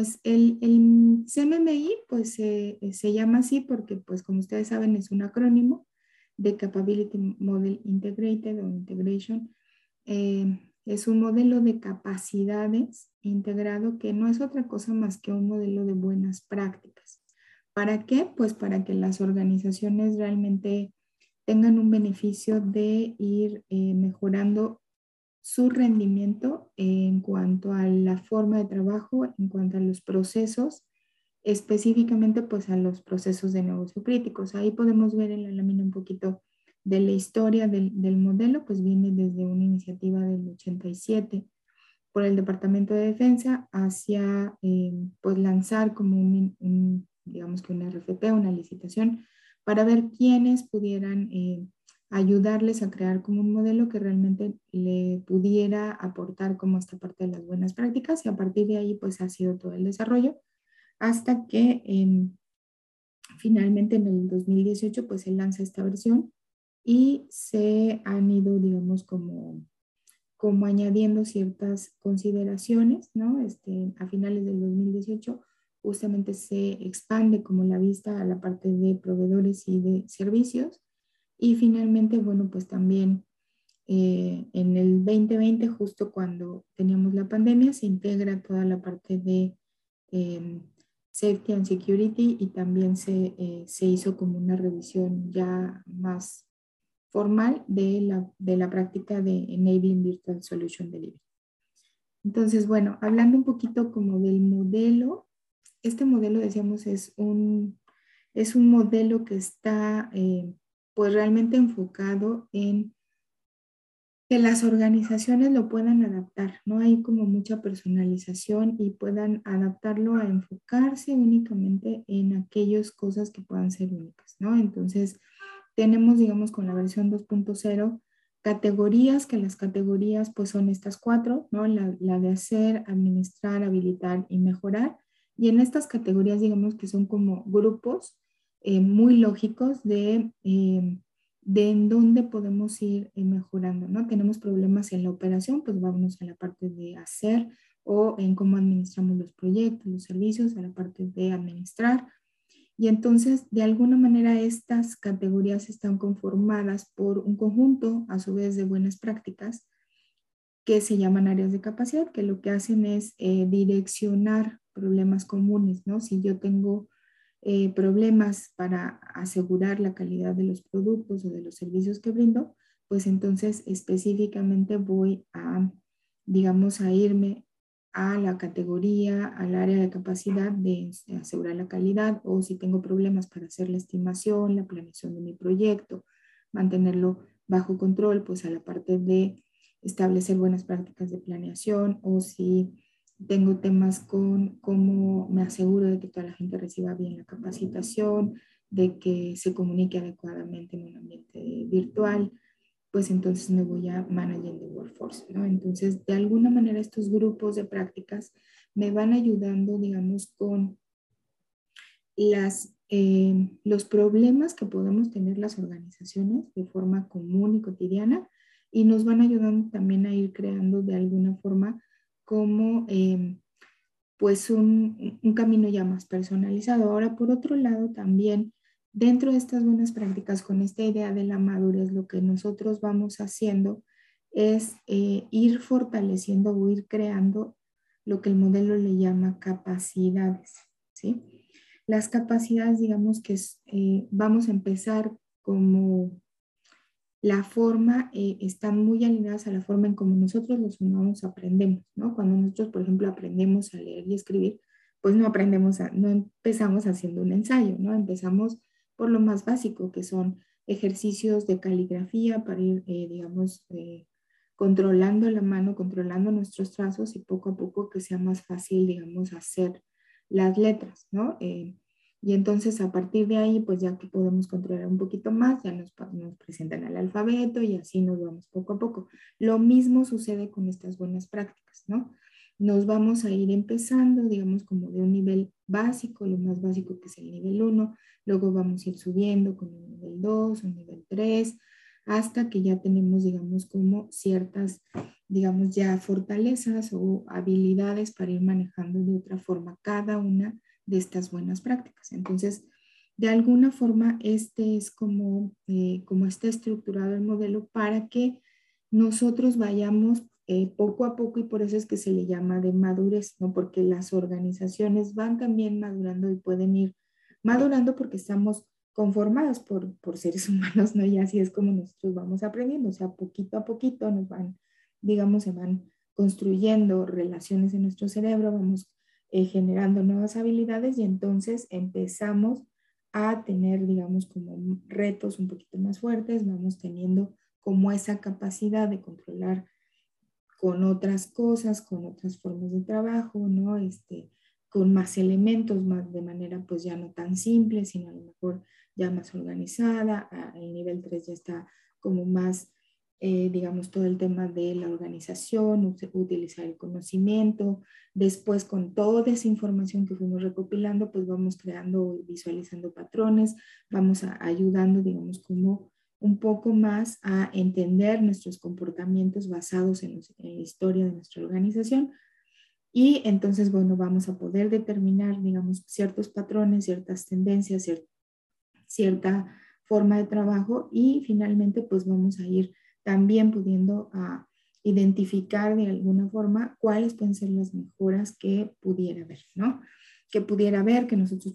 pues el, el CMMI pues se llama así porque pues como ustedes saben es un acrónimo de Capability Model Integrated o Integration. Eh, es un modelo de capacidades integrado que no es otra cosa más que un modelo de buenas prácticas. ¿Para qué? Pues para que las organizaciones realmente tengan un beneficio de ir eh, mejorando su rendimiento en cuanto a la forma de trabajo, en cuanto a los procesos, específicamente pues a los procesos de negocio críticos. Ahí podemos ver en la lámina un poquito de la historia del, modelo, pues viene desde una iniciativa del 87 por el Departamento de Defensa hacia eh, pues lanzar como un, digamos que una RFP, una licitación, para ver quiénes pudieran eh, ayudarles a crear como un modelo que realmente le pudiera aportar como esta parte de las buenas prácticas y a partir de ahí pues ha sido todo el desarrollo hasta que finalmente en el 2018 pues se lanza esta versión y se han ido digamos como como añadiendo ciertas consideraciones, ¿no? Este, a finales del 2018 justamente se expande como la vista a la parte de proveedores y de servicios y finalmente, bueno, pues también eh, en el 2020, justo cuando teníamos la pandemia, se integra toda la parte de em, Safety and Security y también se, eh, se, hizo como una revisión ya más formal de la, de la práctica de Enabling Virtual Solution Delivery. Entonces, bueno, hablando un poquito como del modelo, este modelo, decíamos, es un, es un modelo que está eh, pues realmente enfocado en que las organizaciones lo puedan adaptar, no hay como mucha personalización y puedan adaptarlo a enfocarse únicamente en aquellas cosas que puedan ser únicas, ¿no? Entonces, tenemos, digamos, con la versión 2.0, categorías, que las categorías pues son estas cuatro, ¿no? La, la, de hacer, administrar, habilitar y mejorar. Y en estas categorías, digamos que son como grupos eh, muy lógicos de, eh, de en dónde podemos ir eh, mejorando, ¿no? Tenemos problemas en la operación, pues vámonos a la parte de hacer o en cómo administramos los proyectos, los servicios, a la parte de administrar. Y entonces, de alguna manera, estas categorías están conformadas por un conjunto, a su vez, de buenas prácticas que se llaman áreas de capacidad, que lo que hacen es direccionar problemas comunes, ¿no? Si yo tengo eh, problemas para asegurar la calidad de los productos o de los servicios que brindo, pues entonces específicamente voy a, digamos, a irme a la categoría, al área de capacidad de asegurar la calidad o si tengo problemas para hacer la estimación, la planeación de mi proyecto, mantenerlo bajo control, pues a la parte de establecer buenas prácticas de planeación o si tengo temas con cómo me aseguro de que toda la gente reciba bien la capacitación, de que se comunique adecuadamente en un ambiente virtual, pues entonces me voy a Managing the Workforce, ¿no? Entonces, de alguna manera estos grupos de prácticas me van ayudando, digamos, con las, eh, los problemas que podemos tener las organizaciones de forma común y cotidiana y nos van ayudando también a ir creando de alguna forma como em, pues un, un, camino ya más personalizado. Ahora, por otro lado, también dentro de estas buenas prácticas, con esta idea de la madurez, lo que nosotros vamos haciendo es eh, ir fortaleciendo o ir creando lo que el modelo le llama capacidades. ¿sí? Las capacidades, digamos que eh, vamos a empezar como la forma, eh, están muy alineadas a la forma en como nosotros los humanos aprendemos, ¿no? Cuando nosotros, por ejemplo, aprendemos a leer y escribir, pues no aprendemos, a, no empezamos haciendo un ensayo, ¿no? Empezamos por lo más básico, que son ejercicios de caligrafía para ir, eh, digamos, eh, controlando la mano, controlando nuestros trazos y poco a poco que sea más fácil, digamos, hacer las letras, ¿no? Y entonces a partir de ahí, pues ya que podemos controlar un poquito más, ya nos, nos, presentan el alfabeto y así nos vamos poco a poco. Lo mismo sucede con estas buenas prácticas, ¿no? Nos vamos a ir empezando, digamos, como de un nivel básico, lo más básico que es el nivel 1, luego vamos a ir subiendo con un nivel 2, un nivel 3, hasta que ya tenemos, digamos, como ciertas, digamos, ya fortalezas o habilidades para ir manejando de otra forma cada una de estas buenas prácticas. Entonces, de alguna forma, este es como, eh, como está estructurado el modelo para que nosotros vayamos eh, poco a poco y por eso es que se le llama de madurez, ¿no? Porque las organizaciones van también madurando y pueden ir madurando porque estamos conformados por, por seres humanos, ¿no? Y así es como nosotros vamos aprendiendo, o sea, poquito a poquito nos van, digamos, se van construyendo relaciones en nuestro cerebro, vamos eh, generando nuevas habilidades y entonces empezamos a tener, digamos, como retos un poquito más fuertes, vamos teniendo como esa capacidad de controlar con otras cosas, con otras formas de trabajo, ¿no? Este, con más elementos, más de manera pues ya no tan simple, sino a lo mejor ya más organizada. El nivel 3 ya está como más, eh, digamos, todo el tema de la organización, utilizar el conocimiento. Después, con toda esa información que fuimos recopilando, pues vamos creando y visualizando patrones, vamos ayudando, digamos, como un poco más a entender nuestros comportamientos basados en, la historia de nuestra organización. Y entonces, bueno, vamos a poder determinar, digamos, ciertos patrones, ciertas tendencias, cierta forma de trabajo y finalmente, pues vamos a ir también pudiendo a identificar de alguna forma cuáles pueden ser las mejoras que pudiera haber, ¿no? Que pudiera haber, que nosotros